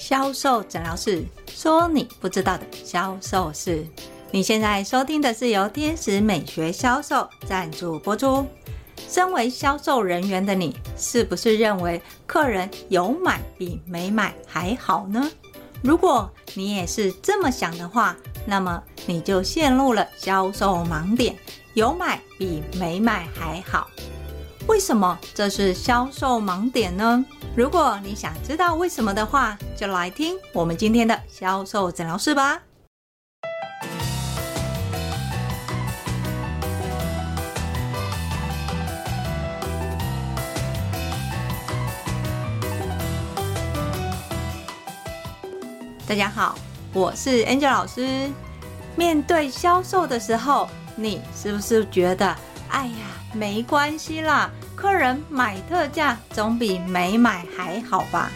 销售诊疗室说：“你不知道的销售事。”你现在收听的是由天使美学销售赞助播出。身为销售人员的你，是不是认为客人有买比没买还好呢？如果你也是这么想的话，那么你就陷入了销售盲点。有买比没买还好。为什么这是销售盲点呢？如果你想知道为什么的话，就来听我们今天的销售诊疗室吧。大家好，我是 Angel 老师。面对销售的时候，你是不是觉得，哎呀，没关系啦？客人买特价总比没买还好吧？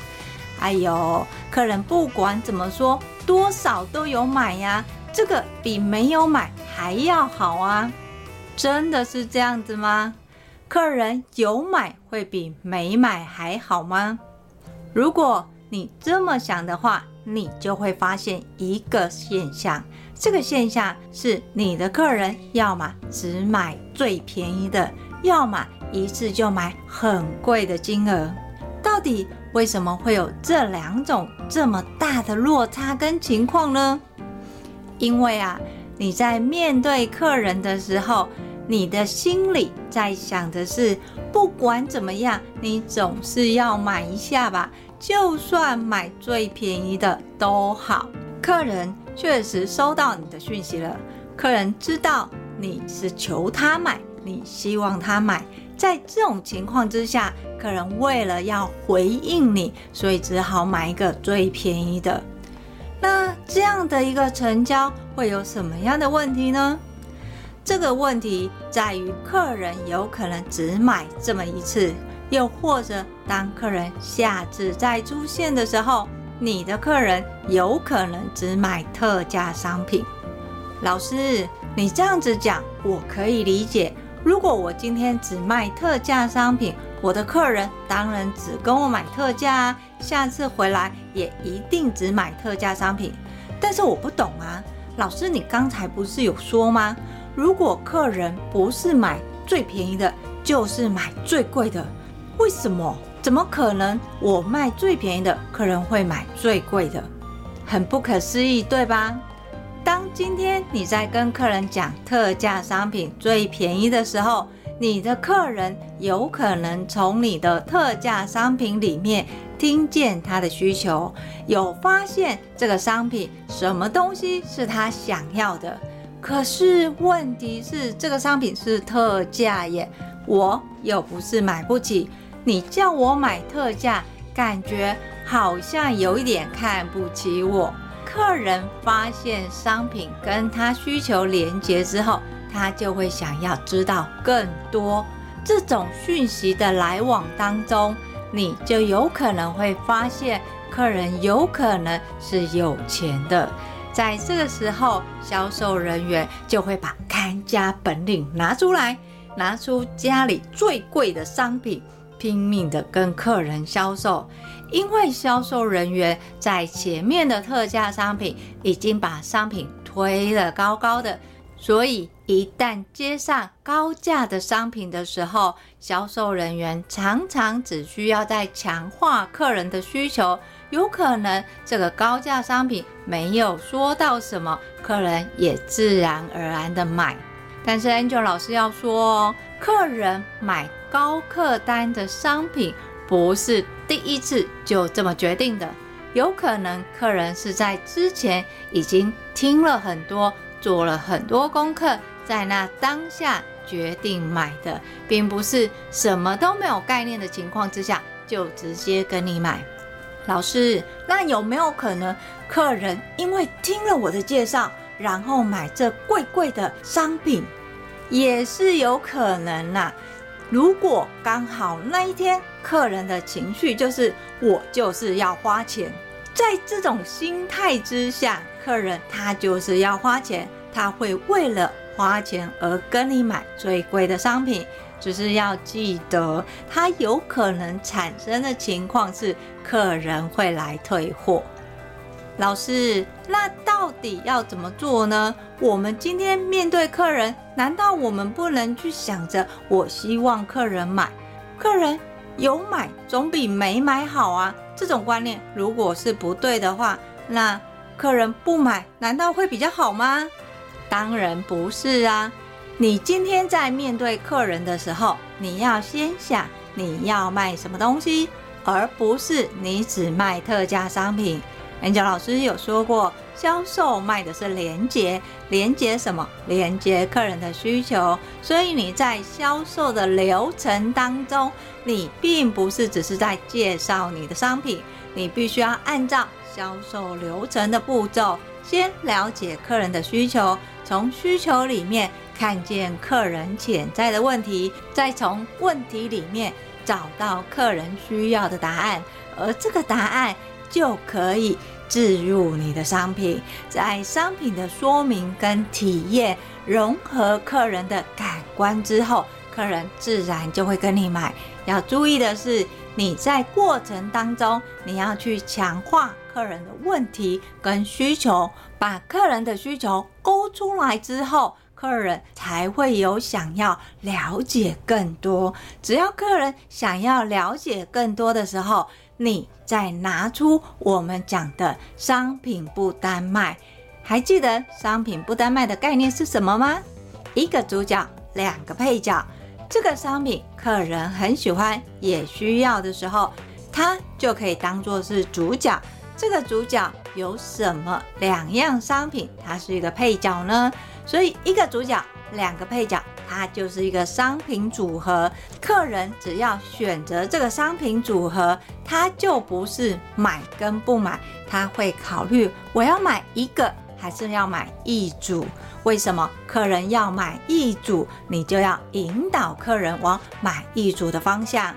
哎呦，客人不管怎么说，多少都有买呀，这个比没有买还要好啊！真的是这样子吗？客人有买会比没买还好吗？如果你这么想的话，你就会发现一个现象，这个现象是你的客人要么只买最便宜的，要么一次就买很贵的金额，到底为什么会有这两种这么大的落差跟情况呢？因为啊，你在面对客人的时候，你的心里在想的是，不管怎么样，你总是要买一下吧，就算买最便宜的都好。客人确实收到你的讯息了，客人知道你是求他买，你希望他买。在这种情况之下，客人为了要回应你，所以只好买一个最便宜的。那这样的一个成交会有什么样的问题呢？这个问题在于客人有可能只买这么一次，又或者当客人下次再出现的时候，你的客人有可能只买特价商品。老师，你这样子讲，我可以理解。如果我今天只卖特价商品，我的客人当然只跟我买特价啊，下次回来也一定只买特价商品。但是我不懂啊，老师，你刚才不是有说吗？如果客人不是买最便宜的，就是买最贵的，为什么？怎么可能？我卖最便宜的，客人会买最贵的？很不可思议，对吧？当今天你在跟客人讲特价商品最便宜的时候，你的客人有可能从你的特价商品里面听见他的需求，有发现这个商品什么东西是他想要的。可是问题是，这个商品是特价耶，我又不是买不起，你叫我买特价，感觉好像有一点看不起我。客人发现商品跟他需求连接之后，他就会想要知道更多。这种讯息的来往当中，你就有可能会发现，客人有可能是有钱的。在这个时候，销售人员就会把看家本领拿出来，拿出家里最贵的商品，拼命的跟客人销售。因为销售人员在前面的特价商品已经把商品推得高高的，所以一旦接上高价的商品的时候，销售人员常常只需要在强化客人的需求，有可能这个高价商品没有说到什么，客人也自然而然的买。但是 Angel 老师要说哦，客人买高客单的商品。不是第一次就这么决定的，有可能客人是在之前已经听了很多，做了很多功课，在那当下决定买的，并不是什么都没有概念的情况之下就直接跟你买。老师，那有没有可能客人因为听了我的介绍，然后买这贵贵的商品，也是有可能呐、如果刚好那一天客人的情绪就是我就是要花钱，在这种心态之下，客人他就是要花钱，他会为了花钱而跟你买最贵的商品，只是要记得，他有可能产生的情况是客人会来退货。老师，那到底要怎么做呢？我们今天面对客人，难道我们不能去想着我希望客人买？客人有买总比没买好啊！这种观念如果是不对的话，那客人不买难道会比较好吗？当然不是啊！你今天在面对客人的时候，你要先想你要卖什么东西，而不是你只卖特价商品。演讲老师有说过，销售卖的是连接，连接什么？连接客人的需求。所以你在销售的流程当中，你并不是只是在介绍你的商品，你必须要按照销售流程的步骤，先了解客人的需求，从需求里面看见客人潜在的问题，再从问题里面找到客人需要的答案，而这个答案就可以。置入你的商品，在商品的说明跟体验融合客人的感官之后，客人自然就会跟你买。要注意的是，你在过程当中，你要去强化客人的问题跟需求，把客人的需求勾出来之后，客人才会有想要了解更多。只要客人想要了解更多的时候，你再拿出我们讲的商品不单卖，还记得商品不单卖的概念是什么吗？一个主角，两个配角。这个商品客人很喜欢，也需要的时候，它就可以当做是主角。这个主角有什么两样商品，它是一个配角呢？所以一个主角，两个配角。它就是一个商品组合，客人只要选择这个商品组合，他就不是买跟不买，他会考虑我要买一个还是要买一组？为什么客人要买一组？你就要引导客人往买一组的方向。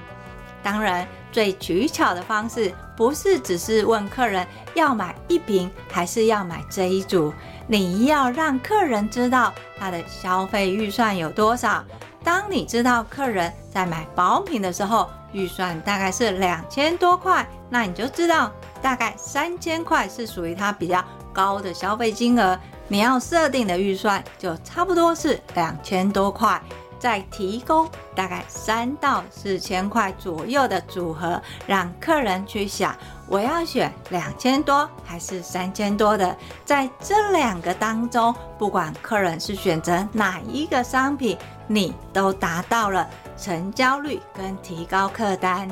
当然，最取巧的方式不是只是问客人要买一瓶还是要买这一组。你要让客人知道他的消费预算有多少。当你知道客人在买保养品的时候，预算大概是两千多块，那你就知道大概三千块是属于他比较高的消费金额。你要设定的预算就差不多是两千多块。再提供大概三到四千块左右的组合，让客人去想，我要选两千多还是三千多的。在这两个当中，不管客人是选择哪一个商品，你都达到了成交率跟提高客单。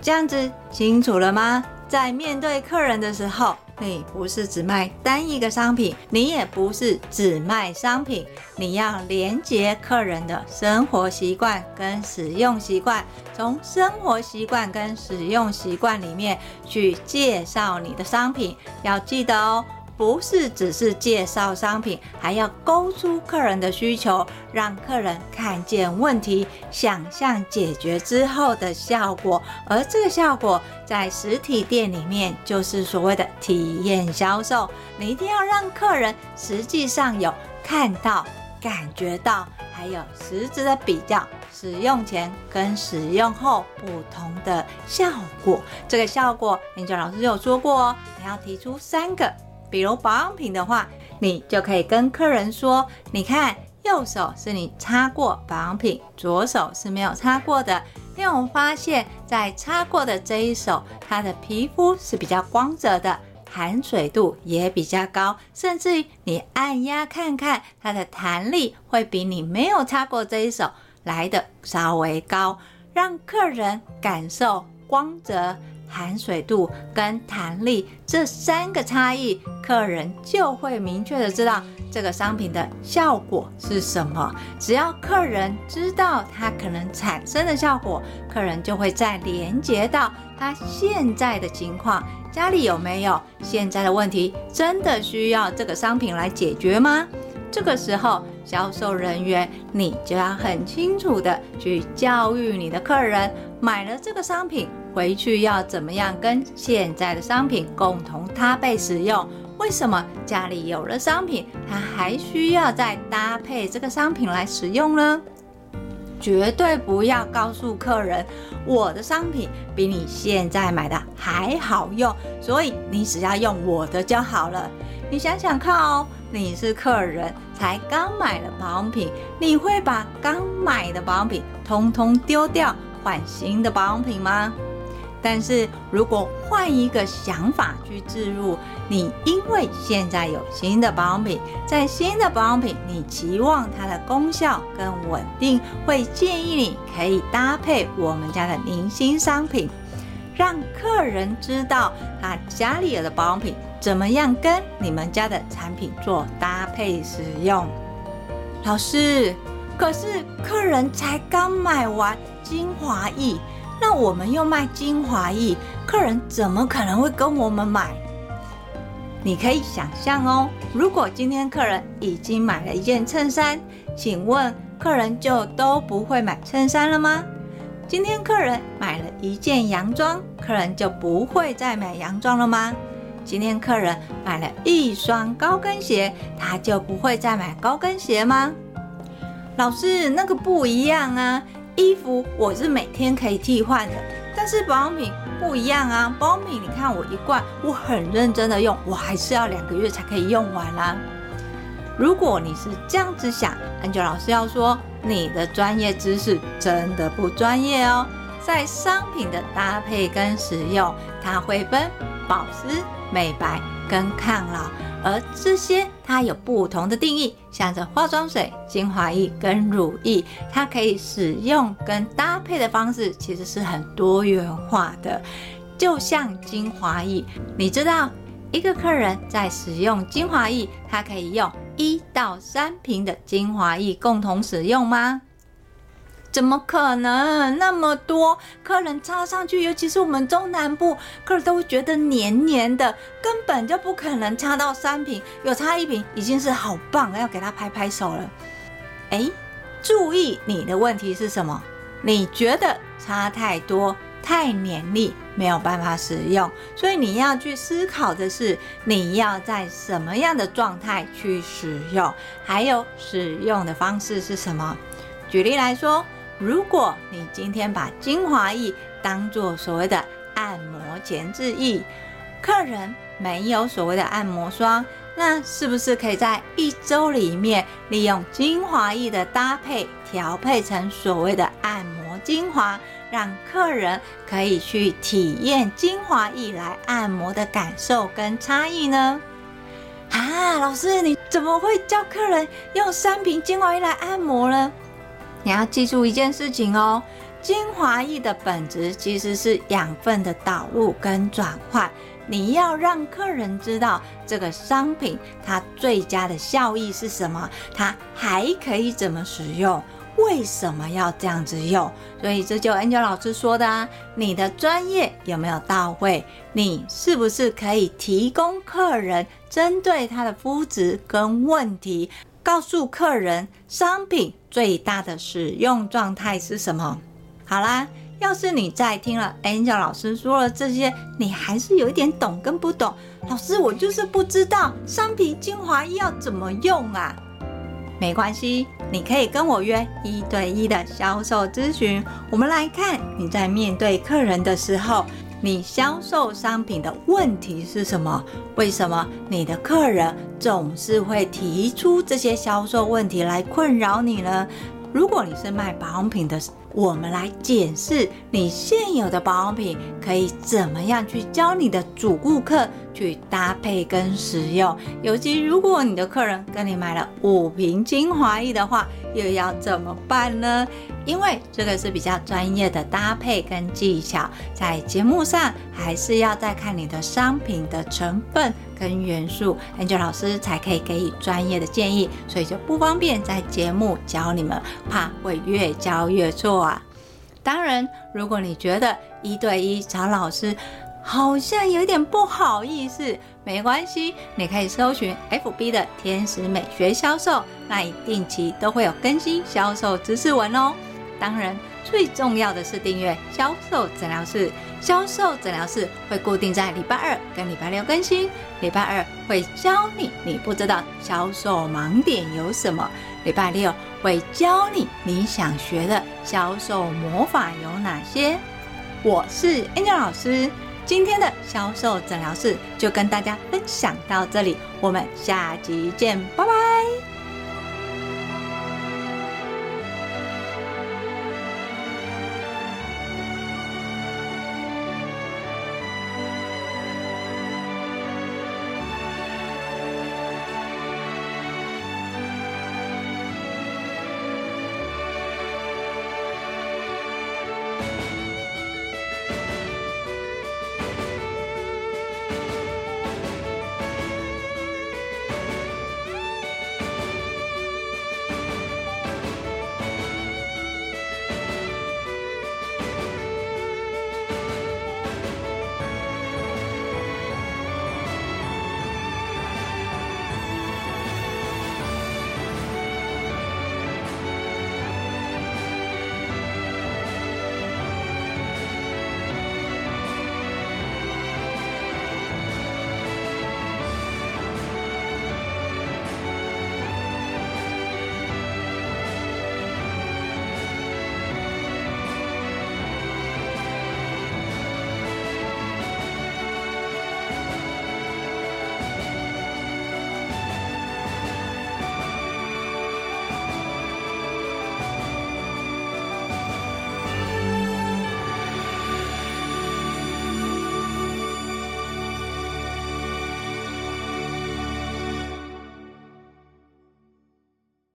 这样子清楚了吗？在面对客人的时候，你不是只卖单一个商品，你也不是只卖商品，你要连接客人的生活习惯跟使用习惯，从生活习惯跟使用习惯里面去介绍你的商品，要记得哦。不是只是介绍商品，还要勾出客人的需求，让客人看见问题，想象解决之后的效果。而这个效果在实体店里面就是所谓的体验销售。你一定要让客人实际上有看到、感觉到，还有实质的比较，使用前跟使用后不同的效果。这个效果林娟老师有说过哦，你要提出三个。比如保养品的话，你就可以跟客人说：“你看，右手是你擦过保养品，左手是没有擦过的。因为我们发现，在擦过的这一手，它的皮肤是比较光泽的，含水度也比较高，甚至于你按压看看，它的弹力会比你没有擦过这一手来的稍微高，让客人感受光泽。”含水度跟弹力这三个差异，客人就会明确的知道这个商品的效果是什么。只要客人知道它可能产生的效果，客人就会再连接到他现在的情况，家里有没有现在的问题，真的需要这个商品来解决吗？这个时候，销售人员你就要很清楚的去教育你的客人，买了这个商品回去要怎么样跟现在的商品共同搭配使用？为什么家里有了商品，他还需要再搭配这个商品来使用呢？绝对不要告诉客人我的商品比你现在买的还好用，所以你只要用我的就好了。你想想看哦，你是客人，才刚买了保养品，你会把刚买的保养品通通丢掉，换新的保养品吗？但是如果换一个想法去置入，你因为现在有新的保养品，在新的保养品，你期望它的功效更稳定，会建议你可以搭配我们家的明星商品，让客人知道他家里有的保养品怎么样跟你们家的产品做搭配使用。老师，可是客人才刚买完精华液。那我们又卖精华液，客人怎么可能会跟我们买？你可以想象哦，如果今天客人已经买了一件衬衫，请问客人就都不会买衬衫了吗？今天客人买了一件洋装，客人就不会再买洋装了吗？今天客人买了一双高跟鞋，他就不会再买高跟鞋吗？老师，那个不一样啊。衣服我是每天可以替换的，但是保养品不一样啊。保养品，你看我一罐，我很认真的用，我还是要两个月才可以用完啦、如果你是这样子想，Angel 老师要说，你的专业知识真的不专业哦。在商品的搭配跟使用，它会分保湿、美白跟抗老。而这些它有不同的定义，像这化妆水、精华液跟乳液，它可以使用跟搭配的方式其实是很多元化的。就像精华液，你知道一个客人在使用精华液，他可以用一到三瓶的精华液共同使用吗？怎么可能那么多客人擦上去？尤其是我们中南部客人都会觉得黏黏的，根本就不可能擦到三瓶，有擦一瓶已经是好棒，要给他拍拍手了。哎，注意你的问题是什么？你觉得擦太多太黏腻，没有办法使用，所以你要去思考的是你要在什么样的状态去使用，还有使用的方式是什么？举例来说。如果你今天把精华液当做所谓的按摩前置液，客人没有所谓的按摩霜，那是不是可以在一周里面利用精华液的搭配调配成所谓的按摩精华，让客人可以去体验精华液来按摩的感受跟差异呢？啊，老师，你怎么会教客人用三瓶精华液来按摩呢？你要记住一件事情哦，精华液的本质其实是养分的导入跟转换。你要让客人知道这个商品它最佳的效益是什么，它还可以怎么使用，为什么要这样子用？所以这就 Angel 老师说的啊，你的专业有没有到位？你是不是可以提供客人针对他的肤质跟问题？告诉客人商品最大的使用状态是什么？好啦，要是你在听了 Angel 老师说了这些，你还是有一点懂跟不懂。老师，我就是不知道商品精华液要怎么用啊？没关系，你可以跟我约一对一的销售咨询。我们来看你在面对客人的时候。你销售商品的问题是什么？为什么你的客人总是会提出这些销售问题来困扰你呢？如果你是卖保养品的，我们来检视你现有的保养品可以怎么样去教你的主顾客去搭配跟使用。尤其如果你的客人跟你买了五瓶精华液的话，又要怎么办呢？因为这个是比较专业的搭配跟技巧，在节目上还是要再看你的商品的成分跟元素，Angel 老师才可以给予专业的建议，所以就不方便在节目教你们，怕会越教越错啊。当然，如果你觉得一对一找老师好像有点不好意思，没关系，你可以搜寻 FB 的天使美学销售，那一定期都会有更新销售知识文哦。当然，最重要的是订阅销售诊疗室，销售诊疗室会固定在礼拜二跟礼拜六更新。礼拜二会教你你不知道销售盲点有什么，礼拜六会教你你想学的销售魔法有哪些。我是 Angel 老师，今天的销售诊疗室就跟大家分享到这里，我们下集见，拜拜。